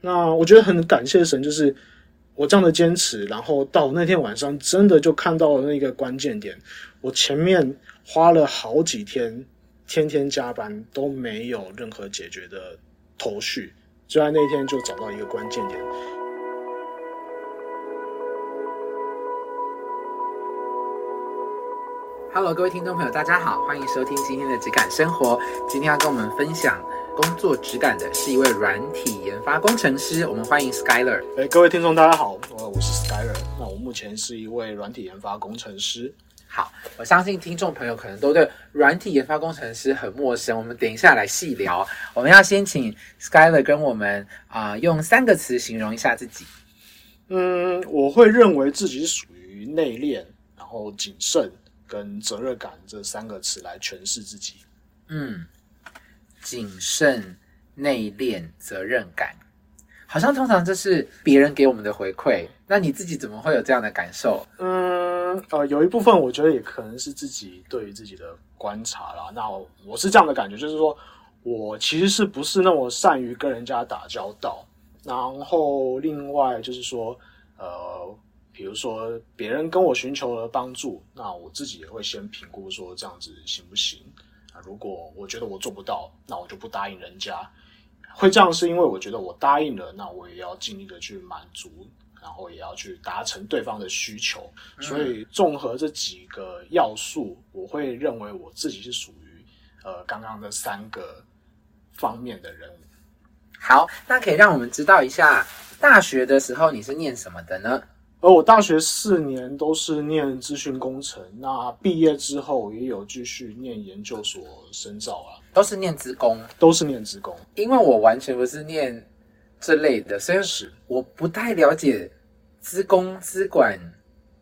那我觉得很感谢神，就是我这样的坚持，然后到那天晚上真的就看到了那个关键点。我前面花了好几天，天天加班都没有任何解决的头绪，就在那天就找到一个关键点。Hello，各位听众朋友，大家好，欢迎收听今天的质感生活。今天要跟我们分享工作质感的是一位软体研发工程师，我们欢迎 Skyler。哎，各位听众大家好，我我是 Skyler，那我目前是一位软体研发工程师。好，我相信听众朋友可能都对软体研发工程师很陌生，我们等一下来细聊。我们要先请 Skyler 跟我们啊、用三个词形容一下自己。嗯，我会认为自己是属于内敛，然后谨慎跟责任感这三个词来诠释自己。嗯，谨慎、内敛、责任感，好像通常这是别人给我们的回馈。那你自己怎么会有这样的感受？嗯，呃，有一部分我觉得也可能是自己对于自己的观察啦。那我是这样的感觉，就是说我其实是不是那么善于跟人家打交道。然后另外就是说，呃，比如说别人跟我寻求了帮助，那我自己也会先评估说这样子行不行？如果我觉得我做不到，那我就不答应人家。会这样是因为我觉得我答应了，那我也要尽力的去满足，然后也要去达成对方的需求。所以综合这几个要素，我会认为我自己是属于呃刚刚的三个方面的人。好，那可以让我们知道一下，大学的时候你是念什么的呢？而我大学四年都是念资讯工程，那毕业之后也有继续念研究所深造啊，都是念资工，都是念职工。因为我完全不是念这类的，所以是我不太了解资工、资管，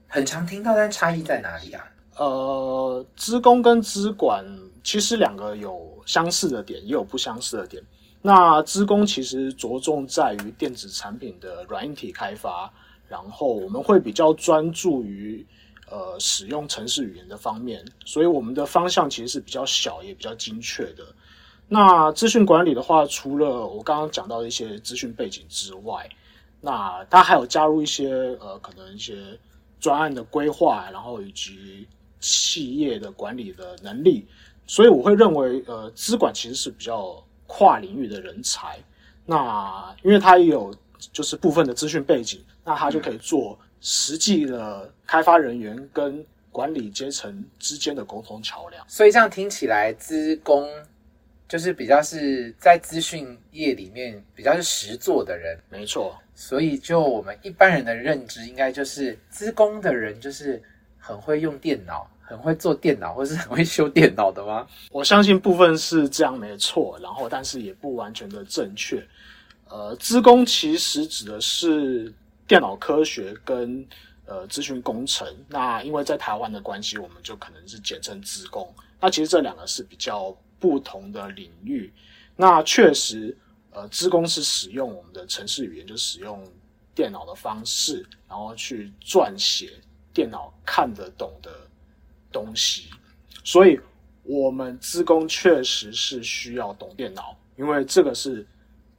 很常听到，但差异在哪里啊？呃，资工跟资管其实两个有相似的点，也有不相似的点。那资工其实着重在于电子产品的软硬体开发，然后我们会比较专注于呃使用程式语言的方面，所以我们的方向其实是比较小也比较精确的。那资讯管理的话，除了我刚刚讲到的一些资讯背景之外，那它还有加入一些呃可能一些专案的规划，然后以及企业的管理的能力，所以我会认为，呃，资管其实是比较跨领域的人才。那因为他也有就是部分的资讯背景，那他就可以做实际的开发人员跟管理阶层之间的沟通桥梁。所以这样听起来，资工就是比较是在资讯业里面比较是实做的人，没错，所以就我们一般人的认知，应该就是资工的人就是很会用电脑，很会做电脑，或是很会修电脑的吗？我相信部分是这样没错，然后但是也不完全的正确。呃，资工其实指的是电脑科学跟呃资讯工程。那因为在台湾的关系，我们就可能是简称资工。那其实这两个是比较不同的领域。那确实，呃，资工是使用我们的程式语言，就使用电脑的方式，然后去撰写电脑看得懂的东西。所以，我们资工确实是需要懂电脑，因为这个是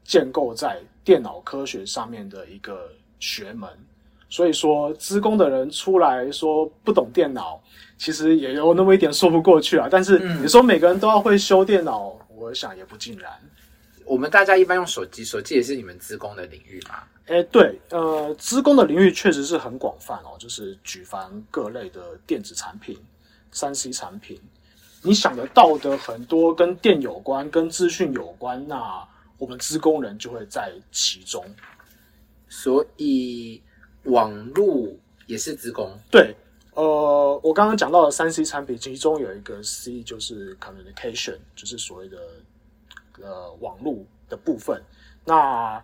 建构在电脑科学上面的一个学门。所以说，资工的人出来说不懂电脑，其实也有那么一点说不过去啊。但是嗯你说每个人都要会修电脑，我想也不尽然。我们大家一般用手机，手机也是你们资工的领域嘛？哎，对，呃，资工的领域确实是很广泛哦，就是举凡各类的电子产品、三 C 产品，你想得到的很多跟电有关、跟资讯有关，那我们资工人就会在其中。所以网络也是资工。对，呃，我刚刚讲到的三 C 产品，其中有一个 C 就是 communication，就是所谓的呃网络的部分。那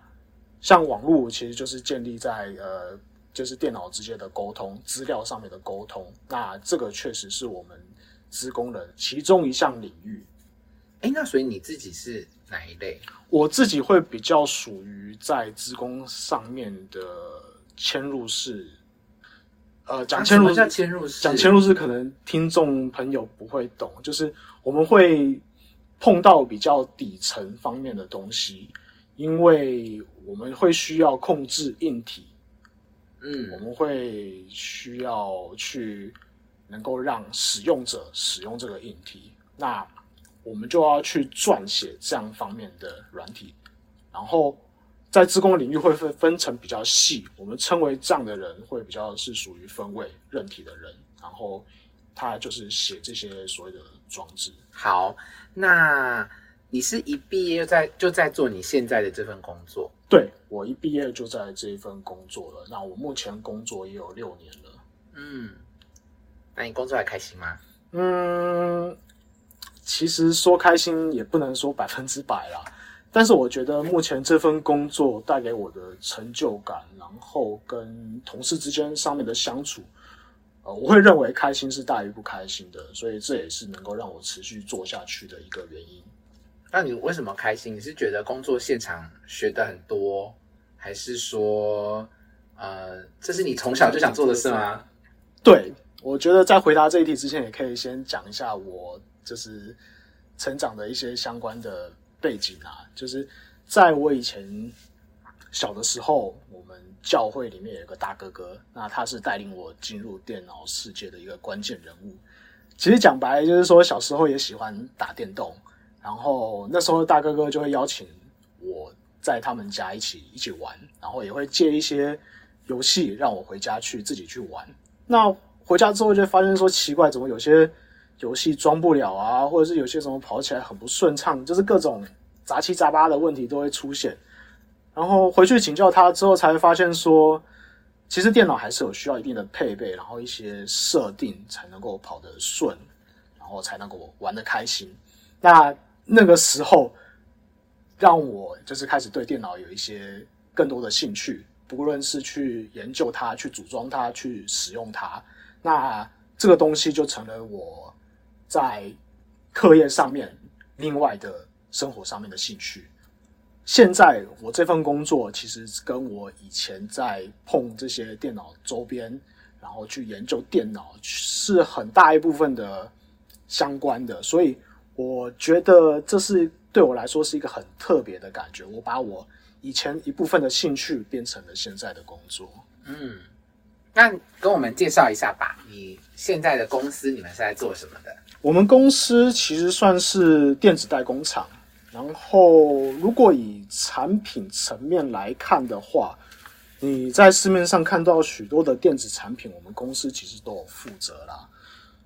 像网络其实就是建立在呃就是电脑之间的沟通、资料上面的沟通。那这个确实是我们资工人其中一项领域。哎，那所以你自己是哪一类？我自己会比较属于在资工上面的嵌入式。呃，讲嵌入式？讲嵌入式可能听众朋友不会懂，就是我们会碰到比较底层方面的东西，因为我们会需要控制硬体，嗯我嗯们会需要去能够让使用者使用这个硬体，那我们就要去撰写这样方面的软体，然后在自工领域会分分成比较细，我们称为这样的人会比较是属于分位韧体的人，然后他就是写这些所谓的装置。好，那你是一毕业就在就在做你现在的这份工作？对我一毕业就在这一份工作了，那我目前工作也有六年了。嗯，那你工作还开心吗？嗯，其实说开心也不能说百分之百啦，但是我觉得目前这份工作带给我的成就感，然后跟同事之间上面的相处，呃，我会认为开心是大于不开心的，所以这也是能够让我持续做下去的一个原因。那你为什么开心？你是觉得工作现场学的很多，还是说，呃，这是你从小就想做的事吗？对，我觉得在回答这一题之前，也可以先讲一下我就是成长的一些相关的背景啊。就是在我以前小的时候，我们教会里面有一个大哥哥，那他是带领我进入电脑世界的一个关键人物。其实讲白了就是说，小时候也喜欢打电动，然后那时候大哥哥就会邀请我在他们家一起一起玩，然后也会借一些游戏让我回家去自己去玩。那回家之后就发现说奇怪，怎么有些游戏装不了啊，或者是有些什么跑起来很不顺畅，就是各种杂七杂八的问题都会出现。然后回去请教他之后，才发现说，其实电脑还是有需要一定的配备，然后一些设定才能够跑得顺，然后才能够玩得开心。那那个时候，让我就是开始对电脑有一些更多的兴趣，不论是去研究它、去组装它、去使用它，那这个东西就成了我在课业上面另外的生活上面的兴趣。现在我这份工作其实跟我以前在碰这些电脑周边，然后去研究电脑是很大一部分的相关的，所以我觉得这是对我来说是一个很特别的感觉。我把我以前一部分的兴趣变成了现在的工作。嗯，那跟我们介绍一下吧，你现在的公司你们是在做什么的？我们公司其实算是电子代工厂，然后如果以产品层面来看的话，你在市面上看到许多的电子产品，我们公司其实都有负责啦，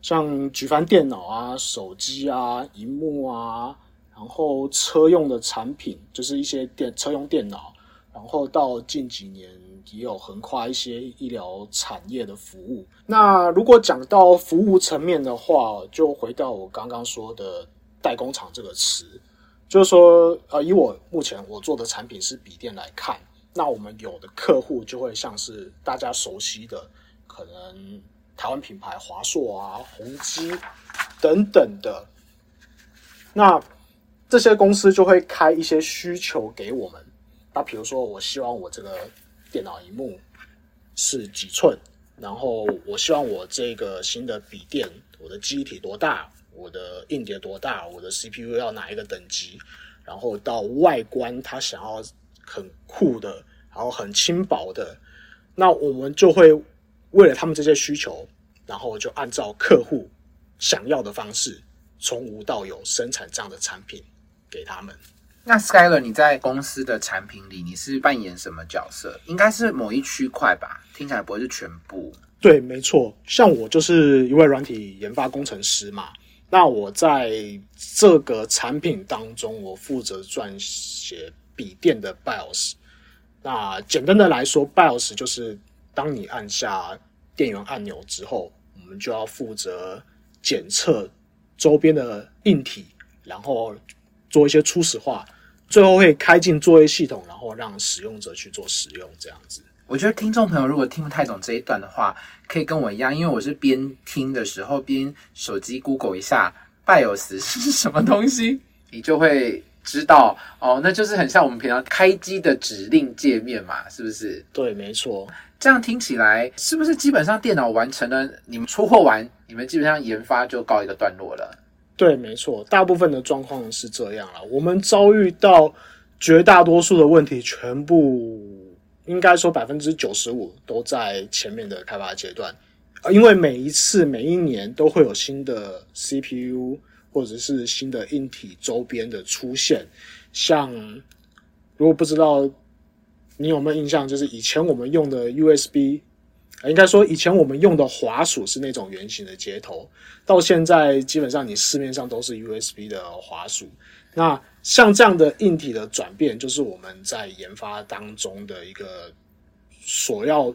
像举凡电脑啊、手机啊、荧幕啊，然后车用的产品，就是一些电车用电脑，然后到近几年也有横跨一些医疗产业的服务。那如果讲到服务层面的话，就回到我刚刚说的代工厂这个词，就是说，呃，以我目前我做的产品是笔电来看，那我们有的客户就会像是大家熟悉的，可能台湾品牌华硕啊、宏基等等的，那这些公司就会开一些需求给我们。那比如说，我希望我这个电脑荧幕是几寸，然后我希望我这个新的笔电，我的机体多大，我的硬碟多大，我的 CPU 要哪一个等级，然后到外观，他想要很酷的，然后很轻薄的，那我们就会为了他们这些需求，然后就按照客户想要的方式，从无到有生产这样的产品给他们。那 Skyler，你在公司的产品里，你是扮演什么角色？应该是某一区块吧？听起来不会是全部。对，没错，像我就是一位软体研发工程师嘛。那我在这个产品当中，我负责撰写笔电的 BIOS。那简单的来说，BIOS 就是当你按下电源按钮之后，我们就要负责检测周边的硬体，然后做一些初始化，最后会开进作业系统，然后让使用者去做使用，这样子。我觉得听众朋友如果听不太懂这一段的话，可以跟我一样，因为我是边听的时候边手机 Google 一下 BIOS 是什么东西，你就会知道哦，那就是很像我们平常开机的指令界面嘛，是不是？对，没错。这样听起来是不是基本上电脑完成了，你们出货完，你们基本上研发就告一个段落了？对，没错，大部分的状况是这样了。我们遭遇到绝大多数的问题全部应该说百分之九十五都在前面的开发阶段，呃因为每一次每一年都会有新的 CPU 或者是新的硬体周边的出现，像如果不知道你有没有印象，就是以前我们用的 USB，应该说以前我们用的滑鼠是那种圆形的接头，到现在基本上你市面上都是 USB 的滑鼠。那像这样的硬体的转变，就是我们在研发当中的一个所要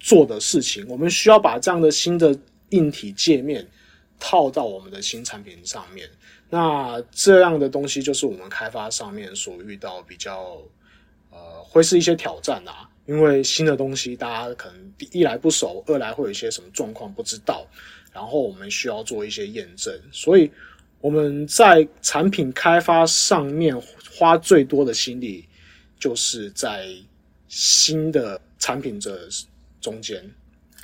做的事情。我们需要把这样的新的硬体界面套到我们的新产品上面。那这样的东西就是我们开发上面所遇到比较呃，会是一些挑战啊。因为新的东西，大家可能一来不熟，二来会有一些什么状况不知道，然后我们需要做一些验证，所以我们在产品开发上面花最多的心力，就是在新的产品这中间。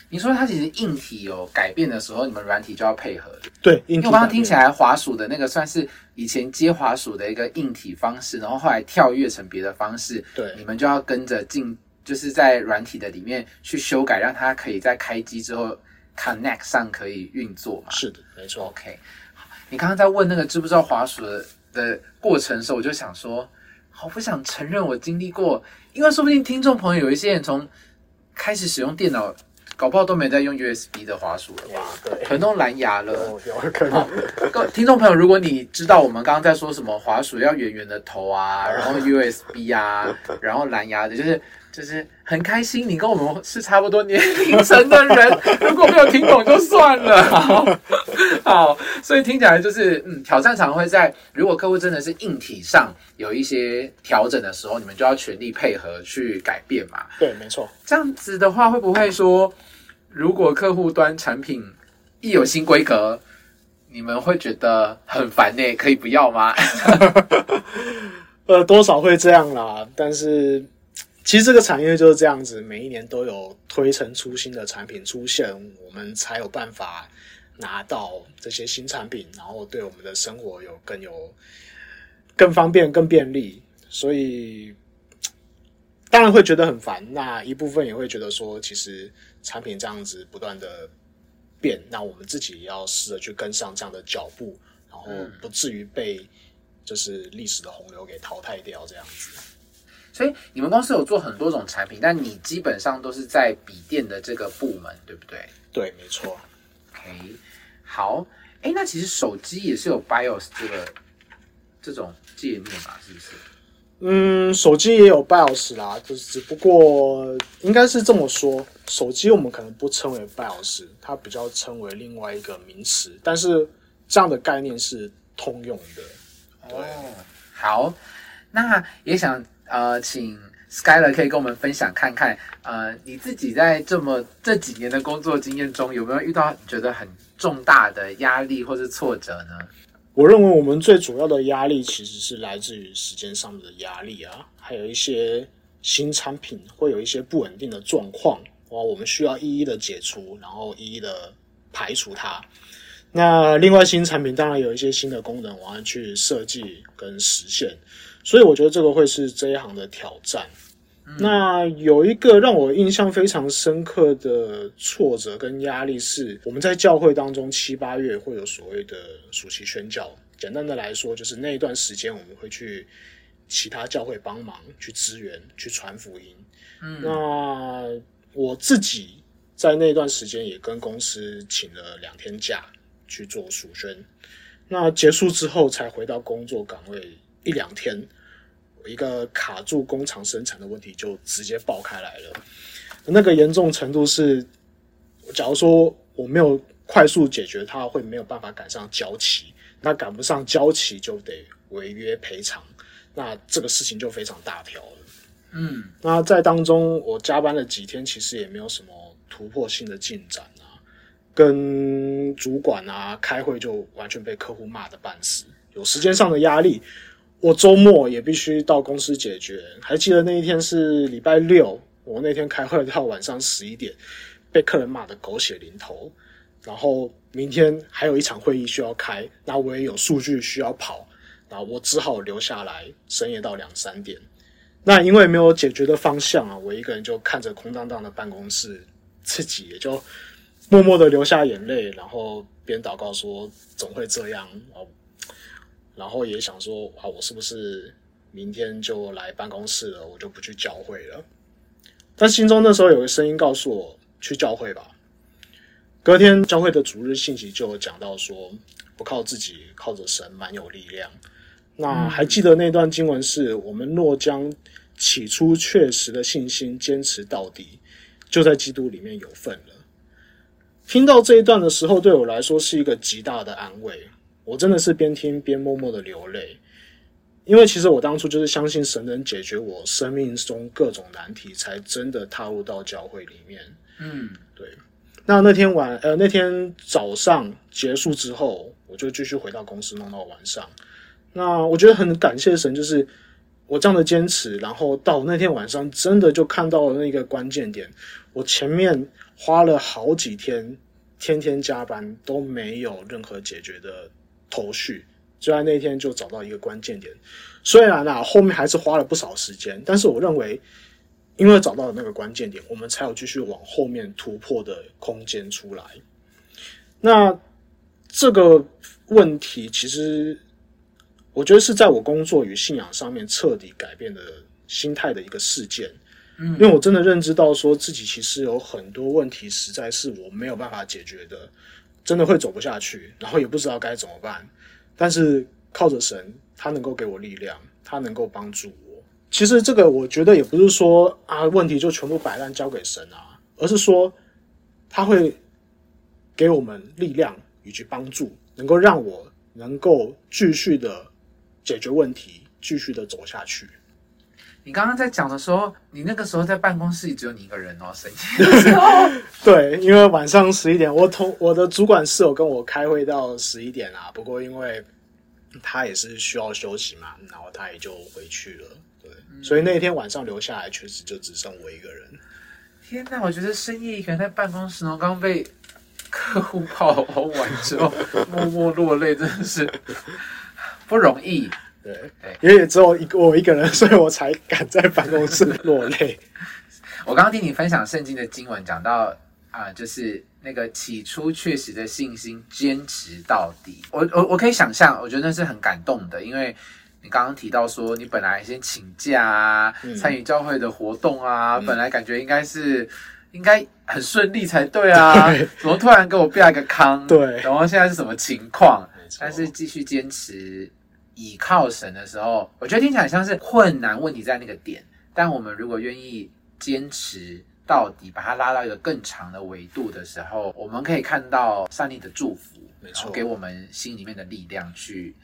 你说它其实硬体有改变的时候，你们软体就要配合。对，因因为我刚刚听起来滑鼠的那个算是以前接滑鼠的一个硬体方式，然后后来跳跃成别的方式，对你们就要跟着进，就是在软体的里面去修改，让它可以在开机之后 connect 上可以运作嘛。是的，没错。OK，好你刚刚在问那个知不知道滑鼠的的过程的时候，我就想说，好不想承认我经历过，因为说不定听众朋友有一些人从开始使用电脑，搞不好都没在用 USB 的滑鼠了吧，对，可能都蓝牙了。有有可能。各位听众朋友，如果你知道我们刚刚在说什么滑鼠要圆圆的头啊，然后 USB 啊，然后蓝牙的，就是就是很开心，你跟我们是差不多年龄层的人，如果没有听懂就算了。好，好，所以听起来就是嗯，挑战常会在如果客户真的是硬体上有一些调整的时候，你们就要全力配合去改变嘛。对，没错。这样子的话，会不会说，如果客户端产品一有新规格，你们会觉得很烦呢？可以不要吗？呃，多少会这样啦，但是其实这个产业就是这样子，每一年都有推陈出新的产品出现，我们才有办法拿到这些新产品，然后对我们的生活有更有更方便、更便利。所以当然会觉得很烦，那一部分也会觉得说，其实产品这样子不断的变，那我们自己也要试着去跟上这样的脚步，然后不至于被就是历史的洪流给淘汰掉这样子。所以你们公司有做很多种产品，但你基本上都是在笔电的这个部门，对不对对，没错。？OK，好，哎，那其实手机也是有 BIOS 这个这种界面嘛，是不是？嗯，手机也有 BIOS 啦，就是只不过应该是这么说，手机我们可能不称为 BIOS，它比较称为另外一个名词，但是这样的概念是通用的。对哦，好，那也想呃，请 Skyler 可以跟我们分享看看，呃，你自己在这么这几年的工作经验中，有没有遇到觉得很重大的压力或是挫折呢？我认为我们最主要的压力其实是来自于时间上面的压力啊，还有一些新产品会有一些不稳定的状况，哇，我们需要一一的解除，然后一一的排除它。那另外新产品当然有一些新的功能，我要去设计跟实现，所以我觉得这个会是这一行的挑战。那有一个让我印象非常深刻的挫折跟压力是，我们在教会当中七八月会有所谓的暑期宣教。简单的来说，就是那一段时间我们会去其他教会帮忙，去支援，去传福音。嗯，那我自己在那段时间也跟公司请了两天假去做暑宣。那结束之后才回到工作岗位一两天，一个卡住工厂生产的问题就直接爆开来了。那个严重程度是，假如说我没有快速解决它，会没有办法赶上交期。那赶不上交期就得违约赔偿，那这个事情就非常大条了。嗯，那在当中，我加班了几天，其实也没有什么突破性的进展啊，跟主管啊开会就完全被客户骂的半死，有时间上的压力。我周末也必须到公司解决。还记得那一天是礼拜六，我那天开会到晚上十一点，被客人骂的狗血淋头。然后明天还有一场会议需要开，那我也有数据需要跑，那我只好留下来，深夜到两三点。那因为没有解决的方向啊，我一个人就看着空荡荡的办公室，自己也就默默的流下眼泪，然后边祷告说总会这样哦，然后也想说啊，我是不是明天就来办公室了，我就不去教会了。但心中那时候有个声音告诉我，去教会吧。隔天教会的主日信息就有讲到说，不靠自己，靠着神，蛮有力量。那还记得那段经文是我们若将起初确实的信心坚持到底，就在基督里面有份了。听到这一段的时候，对我来说是一个极大的安慰。我真的是边听边默默的流泪，因为其实我当初就是相信神能解决我生命中各种难题，才真的踏入到教会里面。嗯，对。那那天晚呃那天早上结束之后，我就继续回到公司弄到晚上。那我觉得很感谢神，就是我这样的坚持，然后到那天晚上真的就看到了那个关键点。我前面花了好几天，天天加班都没有任何解决的头绪，就在那天就找到一个关键点。虽然啊后面还是花了不少时间，但是我认为。因为找到了那个关键点，我们才有继续往后面突破的空间出来。那这个问题，其实我觉得是在我工作与信仰上面彻底改变的心态的一个事件。嗯，因为我真的认知到，说自己其实有很多问题，实在是我没有办法解决的，真的会走不下去，然后也不知道该怎么办。但是靠着神，他能够给我力量，他能够帮助我。其实这个我觉得也不是说啊问题就全部摆烂交给神啊，而是说他会给我们力量以及帮助，能够让我能够继续的解决问题，继续的走下去。你刚刚在讲的时候，你那个时候在办公室里只有你一个人哦，神奇的时候。对，因为晚上十一点，我同我的主管室友跟我开会到十一点啊，不过因为他也是需要休息嘛，然后他也就回去了。对所以那天晚上留下来，确实就只剩我一个人。天哪！我觉得深夜一个人在办公室，然后刚被客户 泡完之后，默默落泪，真的是不容易。对，因为只有一个我一个人，所以我才敢在办公室落泪。我刚刚听你分享圣经的经文，讲到啊，就是那个起初确实的信心，坚持到底。我我我可以想象，我觉得那是很感动的，因为。你刚刚提到说，你本来先请假啊，参与教会的活动啊，本来感觉应该是应该很顺利才对啊，怎么突然给我变一个坑？对，然后现在是什么情况？但是继续坚持倚靠神的时候，我觉得听起来像是困难问题在那个点，但我们如果愿意坚持到底，把它拉到一个更长的维度的时候，我们可以看到上帝的祝福，没错，给我们心里面的力量去。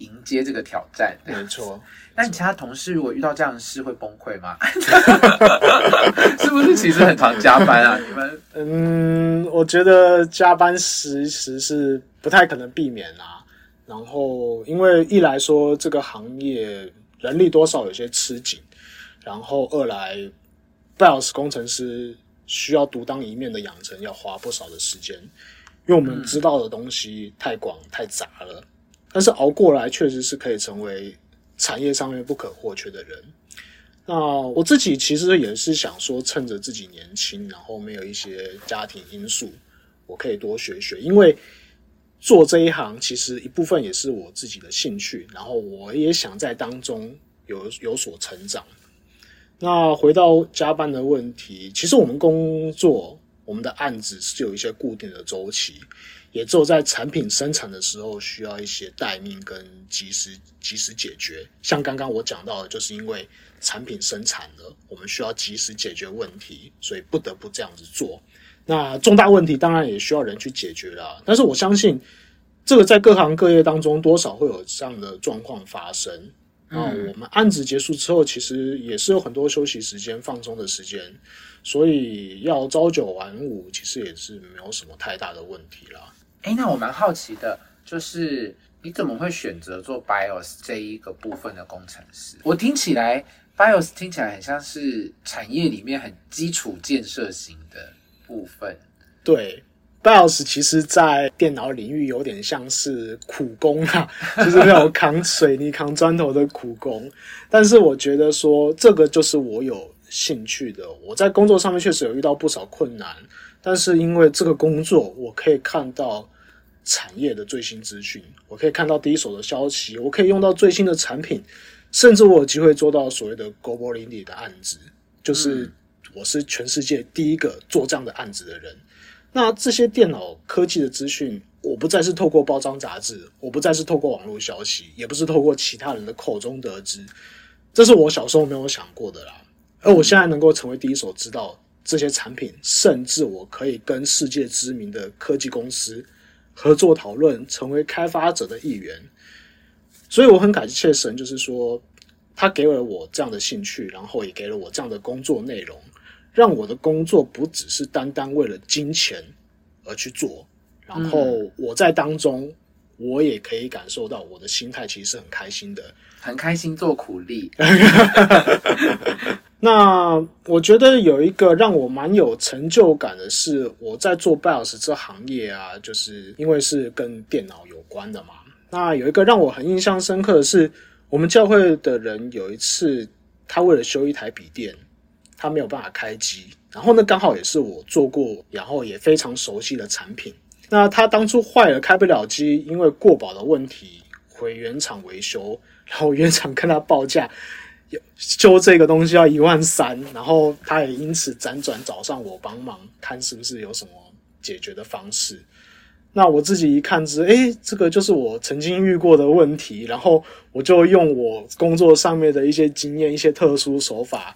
迎接这个挑战，没错。那你其他同事如果遇到这样的事会崩溃吗？是不是其实很常加班啊？你们？嗯，我觉得加班时时是不太可能避免啊。然后，因为一来说这个行业人力多少有些吃紧，然后二来 BIOS 工程师需要独当一面的养成，要花不少的时间，因为我们知道的东西太广太杂了。但是熬过来，确实是可以成为产业上面不可或缺的人。那我自己其实也是想说，趁着自己年轻，然后没有一些家庭因素，我可以多学学。因为做这一行，其实一部分也是我自己的兴趣，然后我也想在当中有有所成长。那回到加班的问题，其实我们工作，我们的案子是有一些固定的周期。也只有在产品生产的时候，需要一些待命跟及时及时解决。像刚刚我讲到的，就是因为产品生产了，我们需要及时解决问题，所以不得不这样子做。那重大问题当然也需要人去解决啦。但是我相信，这个在各行各业当中多少会有这样的状况发生。那我们案子结束之后，其实也是有很多休息时间、放松的时间，所以要朝九晚五，其实也是没有什么太大的问题啦。哎，那我蛮好奇的，就是你怎么会选择做 BIOS 这一个部分的工程师？我听起来 BIOS 听起来很像是产业里面很基础建设型的部分。对 BIOS 其实在电脑领域有点像是苦工啊，就是那种扛水泥、扛砖头的苦工。但是我觉得说这个就是我有兴趣的。我在工作上面确实有遇到不少困难，但是因为这个工作，我可以看到产业的最新资讯，我可以看到第一手的消息，我可以用到最新的产品，甚至我有机会做到所谓的 Global Indie 的案子，就是我是全世界第一个做这样的案子的人。那这些电脑科技的资讯，我不再是透过包装杂志，我不再是透过网络消息，也不是透过其他人的口中得知，这是我小时候没有想过的啦。而我现在能够成为第一手知道这些产品，甚至我可以跟世界知名的科技公司合作讨论，成为开发者的一员。所以我很感谢神，就是说他给了我这样的兴趣，然后也给了我这样的工作内容。让我的工作不只是单单为了金钱而去做，然后我在当中，我也可以感受到我的心态其实是很开心的，很开心做苦力。那我觉得有一个让我蛮有成就感的是，我在做 BIOS 这行业啊，就是因为是跟电脑有关的嘛。那有一个让我很印象深刻的是，我们教会的人有一次，他为了修一台笔电。他没有办法开机，然后呢，刚好也是我做过，然后也非常熟悉的产品。那他当初坏了，开不了机，因为过保的问题，回原厂维修，然后原厂跟他报价，修这个东西要 一万三，然后他也因此辗转找上我帮忙，看是不是有什么解决的方式。那我自己一看之，诶，这个就是我曾经遇过的问题，然后我就用我工作上面的一些经验，一些特殊手法。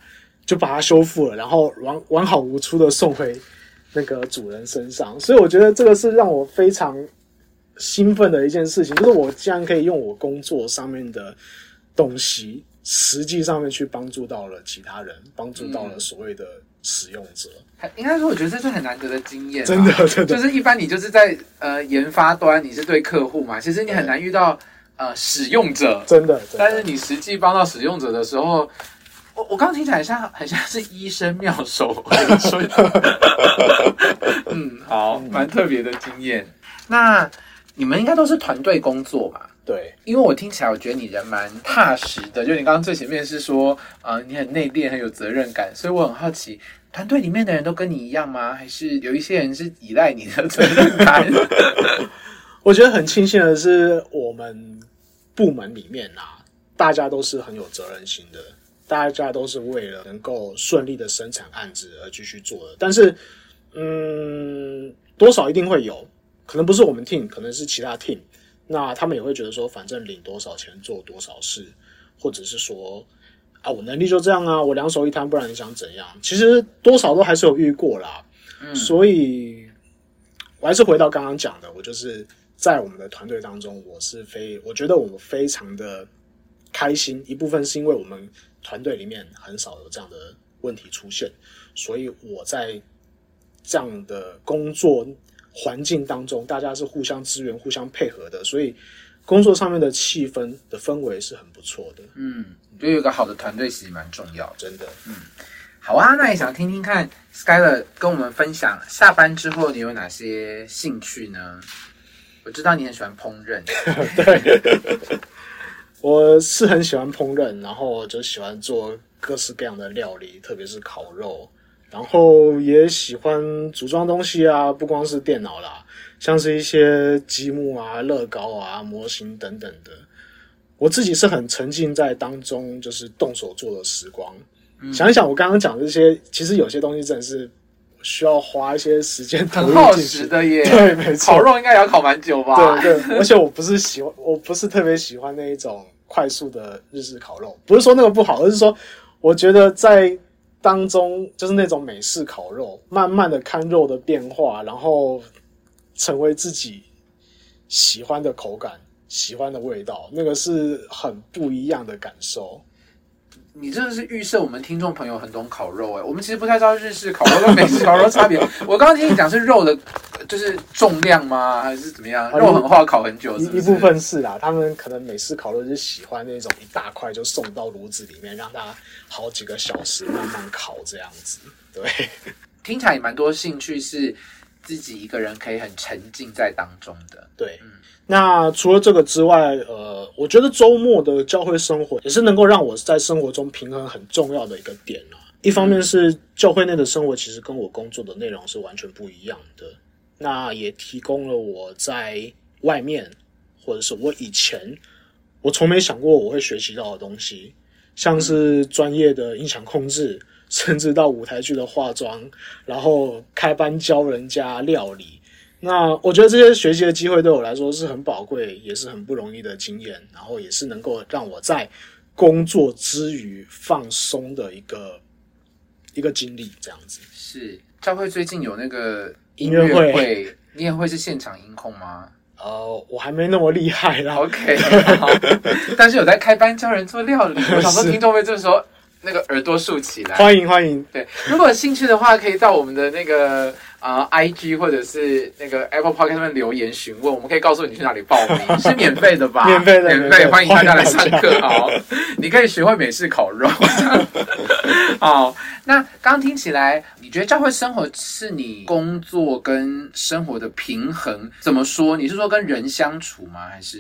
就把它修复了，然后完完好无缺的送回那个主人身上，所以我觉得这个是让我非常兴奋的一件事情，就是我竟然可以用我工作上面的东西，实际上面去帮助到了其他人，帮助到了所谓的使用者。应该说，我觉得这是很难得的经验，真的，真的，就是一般你就是在呃研发端，你是对客户嘛，其实你很难遇到呃使用者，真的，但是你实际帮到使用者的时候。我我刚刚听起来像很像是医生妙手，嗯，好，蛮特别的经验。那你们应该都是团队工作吧？对，因为我听起来我觉得你人蛮踏实的。就你刚刚最前面是说，啊，你很内敛，很有责任感，所以我很好奇，团队里面的人都跟你一样吗？还是有一些人是依赖你的责任感？我觉得很庆幸的是，我们部门里面啊，大家都是很有责任心的。大家都是为了能够顺利的生产案子而继续做的，但是，嗯，多少一定会有可能不是我们 team，可能是其他 team，那他们也会觉得说，反正领多少钱做多少事，或者是说，啊，我能力就这样啊，我两手一摊，不然你想怎样？其实多少都还是有遇过啦，嗯，所以我还是回到刚刚讲的，我就是在我们的团队当中，我是非我觉得我们非常的开心，一部分是因为我们。团队里面很少有这样的问题出现，所以我在这样的工作环境当中，大家是互相支援、互相配合的，所以工作上面的气氛的氛围是很不错的。嗯，就有一个好的团队其实蛮重要，真的。嗯，好啊，那也想听听看，Skyler 跟我们分享下班之后你有哪些兴趣呢？我知道你很喜欢烹饪。对。我是很喜欢烹饪，然后就喜欢做各式各样的料理，特别是烤肉，然后也喜欢组装东西啊，不光是电脑啦，像是一些积木啊、乐高啊、模型等等的。我自己是很沉浸在当中，就是动手做的时光。想一想，我刚刚讲这些，其实有些东西真的是需要花一些时间，很耗时的耶。对，没错，烤肉应该也要烤蛮久吧？对对，而且我不是喜欢，我不是特别喜欢那一种。快速的日式烤肉，不是说那个不好，而是说，我觉得在当中就是那种美式烤肉，慢慢的看肉的变化，然后成为自己喜欢的口感、喜欢的味道，那个是很不一样的感受。你真的是预设我们听众朋友很懂烤肉哎，我们其实不太知道日式烤肉跟美式 烤肉差别。我刚刚听你讲是肉的，就是重量吗？还是怎么样？肉很厚，烤很久。一一部分是啦，他们可能美式烤肉就喜欢那种一大块就送到炉子里面，让它好几个小时慢慢烤这样子。对，听起来也蛮多兴趣是。自己一个人可以很沉浸在当中的。对，那除了这个之外，呃，我觉得周末的教会生活也是能够让我在生活中平衡很重要的一个点啊。一方面是教会内的生活其实跟我工作的内容是完全不一样的，那也提供了我在外面或者是我以前我从没想过我会学习到的东西，像是专业的音响控制，甚至到舞台剧的化妆，然后开班教人家料理。那我觉得这些学习的机会对我来说是很宝贵，也是很不容易的经验，然后也是能够让我在工作之余放松的一个一个经历，这样子。是教会最近有那个音乐会会，音乐会是现场音控吗呃，我还没那么厉害啦，？OK，好，但是有在开班教人做料理。我想说，是听众会这时候那个耳朵竖起来。欢迎欢迎，对，如果有兴趣的话，可以到我们的那个啊、呃 IG 或者是那个 Apple Podcast 上面留言询问，我们可以告诉你去哪里报名，是免费的吧？免费的免费，欢迎大家来上课欢迎大家好，你可以学会美式烤肉。好，那刚刚听起来，你觉得教会生活是你工作跟生活的平衡？怎么说？你是说跟人相处吗？还是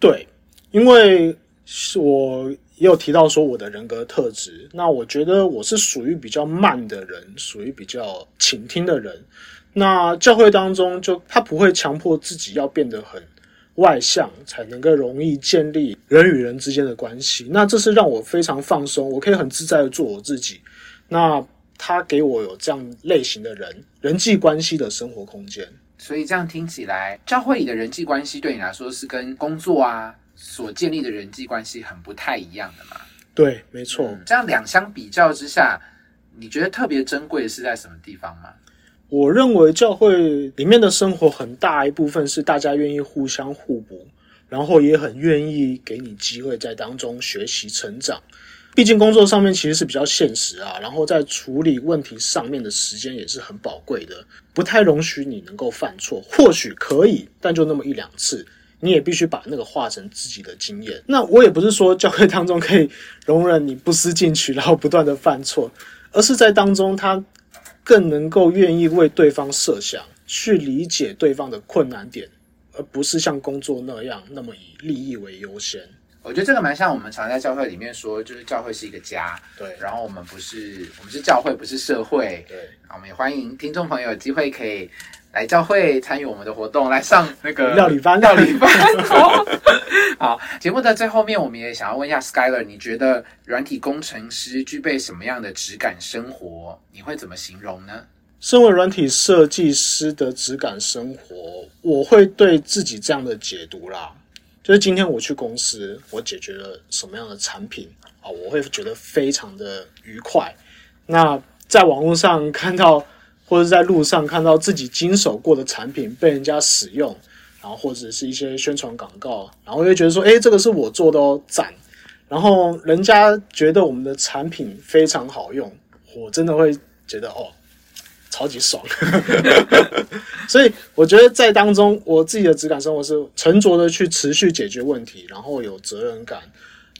对，因为是我也有提到说我的人格特质，那我觉得我是属于比较慢的人，属于比较倾听的人。那教会当中就他不会强迫自己要变得很外向，才能够容易建立人与人之间的关系。那这是让我非常放松，我可以很自在的做我自己。那他给我有这样类型的人人际关系的生活空间。所以这样听起来，教会里的人际关系对你来说是跟工作啊所建立的人际关系很不太一样的嘛？对，没错。这样两相比较之下，你觉得特别珍贵的是在什么地方吗？我认为教会里面的生活很大一部分是大家愿意互相互补，然后也很愿意给你机会在当中学习成长。毕竟工作上面其实是比较现实啊，然后在处理问题上面的时间也是很宝贵的，不太容许你能够犯错。或许可以，但就那么一两次，你也必须把那个化成自己的经验。那我也不是说教会当中可以容忍你不思进取，然后不断的犯错，而是在当中他更能够愿意为对方设想，去理解对方的困难点，而不是像工作那样那么以利益为优先。我觉得这个蛮像我们常在教会里面说，就是教会是一个家，对然后我们不是我们是教会，不是社会。对，我们也欢迎听众朋友有机会可以来教会参与我们的活动，来上那个料理班料理班。好，好，节目的最后面，我们也想要问一下 Skyler，你觉得软体工程师具备什么样的质感生活？你会怎么形容呢？身为软体设计师的质感生活，我会对自己这样的解读啦，就是今天我去公司，我解决了什么样的产品啊，我会觉得非常的愉快。那在网络上看到，或者在路上看到自己经手过的产品被人家使用，然后或者是一些宣传广告，然后又觉得说，诶，这个是我做的哦，赞。然后人家觉得我们的产品非常好用，我真的会觉得哦，超级爽。所以我觉得在当中，我自己的质感生活是沉着的去持续解决问题，然后有责任感，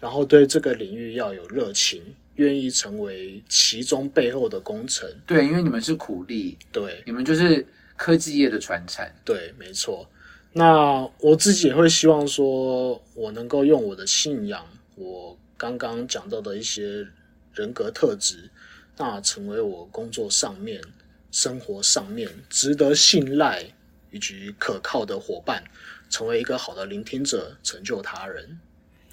然后对这个领域要有热情，愿意成为其中背后的功臣。对，因为你们是苦力，对你们就是科技业的传承。对，没错。那我自己也会希望说，我能够用我的信仰，我刚刚讲到的一些人格特质，那成为我工作上面、生活上面值得信赖以及可靠的伙伴，成为一个好的聆听者，成就他人。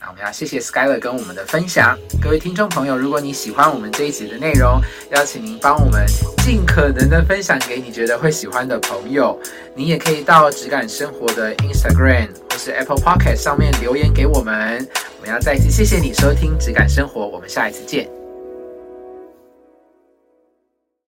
我们要谢谢 Skyler 跟我们的分享。各位听众朋友，如果你喜欢我们这一集的内容，邀请您帮我们尽可能的分享给你觉得会喜欢的朋友。你也可以到质感生活的 Instagram 或是 Apple Pocket 上面留言给我们。我们要再次谢谢你收听质感生活，我们下一次见。